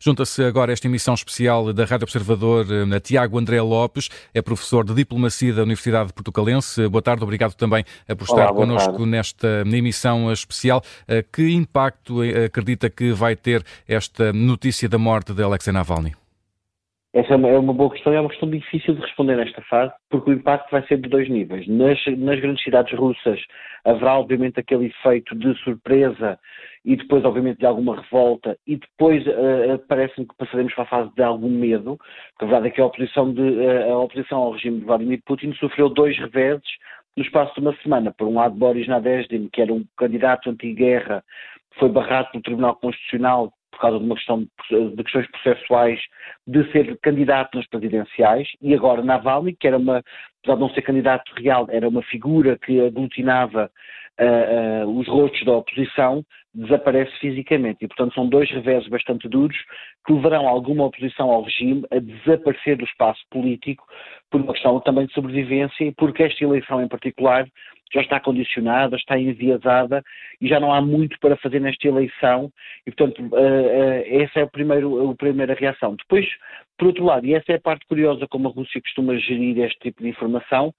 Junta-se agora esta emissão especial da Rádio Observador a Tiago André Lopes, é professor de Diplomacia da Universidade Portucalense. Boa tarde, obrigado também por estar Olá, connosco nesta emissão especial. Que impacto acredita que vai ter esta notícia da morte de Alexei Navalny? Essa é uma, é uma, boa questão e é uma questão difícil de responder nesta fase, porque o impacto vai ser de dois níveis. Nas, nas grandes cidades russas haverá, obviamente, aquele efeito de surpresa e depois, obviamente, de alguma revolta, e depois uh, parece-me que passaremos para a fase de algum medo, porque a verdade é que a oposição, de, uh, a oposição ao regime de Vladimir Putin sofreu dois reveses no espaço de uma semana. Por um lado, Boris Nadezhdin, que era um candidato anti-guerra, foi barrado pelo Tribunal Constitucional por causa de uma questão de questões processuais de ser candidato nas presidenciais e agora Navalny, que era uma, apesar de não ser candidato real, era uma figura que aglutinava uh, os rostos da oposição, desaparece fisicamente. E, portanto, são dois reveses bastante duros que levarão alguma oposição ao regime a desaparecer do espaço político por uma questão também de sobrevivência e porque esta eleição em particular já está condicionada, está enviesada e já não há muito para fazer nesta eleição e, portanto, uh, uh, essa é a, primeiro, a primeira reação. Depois, por outro lado, e essa é a parte curiosa como a Rússia costuma gerir este tipo de informação,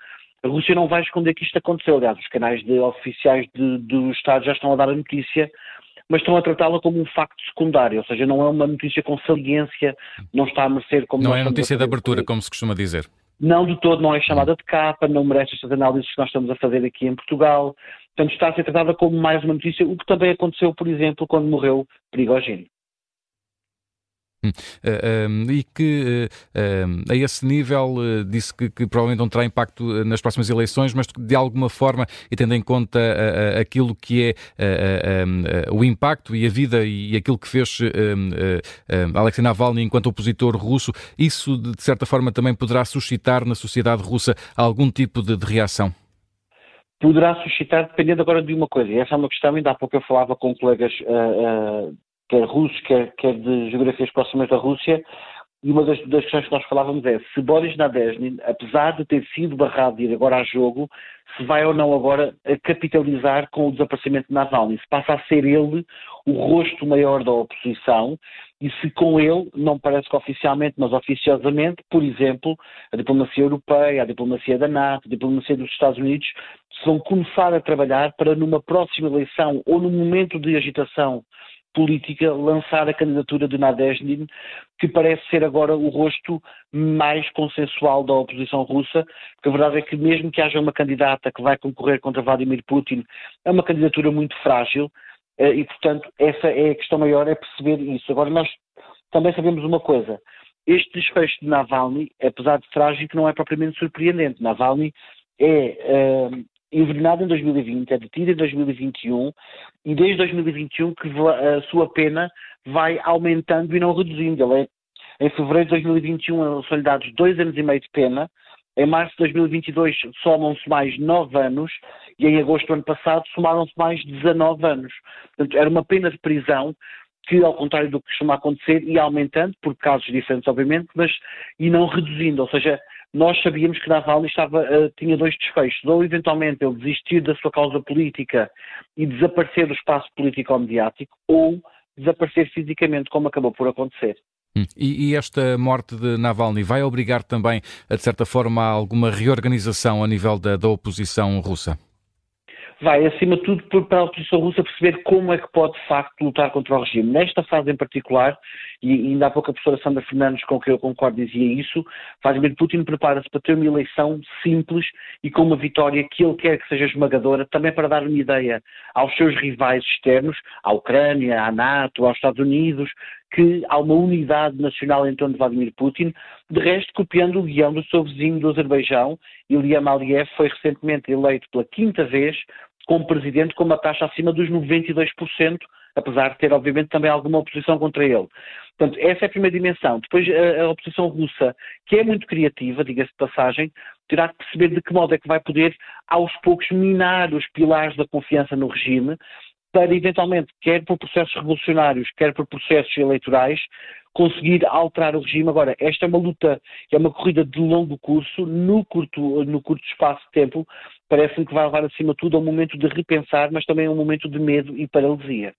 a Rússia não vai esconder que isto aconteceu. Aliás, os canais de, oficiais de, do Estado já estão a dar a notícia, mas estão a tratá-la como um facto secundário, ou seja, não é uma notícia com saliência, não está a merecer como. Não é notícia de abertura, como se costuma dizer. Não de todo, não é chamada de capa, não merece estas análises que nós estamos a fazer aqui em Portugal. Portanto, está a ser tratada como mais uma notícia, o que também aconteceu, por exemplo, quando morreu Prigogine. Uh, e que uh, a esse nível uh, disse que, que, provavelmente não terá impacto nas próximas eleições, mas de alguma forma, e tendo em conta aquilo que é o impacto e a vida e aquilo que fez Alexei Navalny enquanto opositor russo, isso de certa forma também poderá suscitar na sociedade russa algum tipo de, de reação? Poderá suscitar, dependendo agora de uma coisa, e essa é uma questão, ainda há pouco eu falava com colegas quer russos, quer, quer de geografias próximas da Rússia, e uma das, das, questões que nós falávamos é se Boris Nadezhny, apesar de ter sido barrado de ir agora a jogo, se vai ou não agora capitalizar com o desaparecimento de Navalny, se passa a ser ele o rosto maior da oposição e se com ele, não parece que oficialmente, mas oficiosamente, por exemplo, a diplomacia europeia, a diplomacia da NATO, a diplomacia dos Estados Unidos, vão começar a trabalhar para numa próxima eleição ou num momento de agitação política lançar a candidatura de Nadezhdin, que parece ser agora o rosto mais consensual da oposição russa, porque a verdade é que mesmo que haja uma candidata que vai concorrer contra Vladimir Putin, é uma candidatura muito frágil, eh, e portanto essa é a questão maior, é perceber isso. Agora nós também sabemos uma coisa, este desfecho de Navalny, apesar de trágico, não é propriamente surpreendente. Navalny é, uh, envenenado em 2020, é detido em 2021 e desde 2021 que a sua pena vai aumentando e não reduzindo. Ele é, em fevereiro de 2021 são-lhe dados dois anos e meio de pena, em março de 2022 somam-se mais nove anos e em agosto do ano passado somaram-se mais 19 anos. Portanto, era uma pena de prisão que, ao contrário do que costuma acontecer, ia aumentando, por casos diferentes, obviamente, mas e não reduzindo. Ou seja, nós sabíamos que Navalny estava, uh, tinha dois desfechos, ou eventualmente ele desistir da sua causa política e desaparecer do espaço político-mediático, ou desaparecer fisicamente, como acabou por acontecer. Hum. E, e, esta morte de Navalny vai obrigar também, de certa forma, a alguma reorganização a nível da, da oposição russa? Vai, acima de tudo, para a oposição russa perceber como é que pode, de facto, lutar contra o regime. Nesta fase em particular, e ainda há pouco a professora Sandra Fernandes, com quem eu concordo, dizia isso, Vladimir Putin prepara-se para ter uma eleição simples e com uma vitória que ele quer que seja esmagadora, também para dar uma ideia aos seus rivais externos, à Ucrânia, à NATO, aos Estados Unidos, que há uma unidade nacional em torno de Vladimir Putin, de resto copiando o guião do seu vizinho do Azerbaijão, Ilham Aliyev, foi recentemente eleito pela quinta vez como presidente com uma taxa acima dos 92%, apesar de ter, obviamente, também alguma oposição contra ele. Portanto, essa é a primeira dimensão. Depois, a, a oposição russa, que é muito criativa, diga-se de passagem, terá que perceber de que modo é que vai poder, aos poucos, minar os pilares da confiança no regime, para eventualmente, quer por processos revolucionários, quer por processos eleitorais, conseguir alterar o regime. Agora, esta é uma luta, é uma corrida de longo curso, no curto, no curto espaço de tempo, parece-me que vai levar acima de tudo a um momento de repensar, mas também a um momento de medo e paralisia.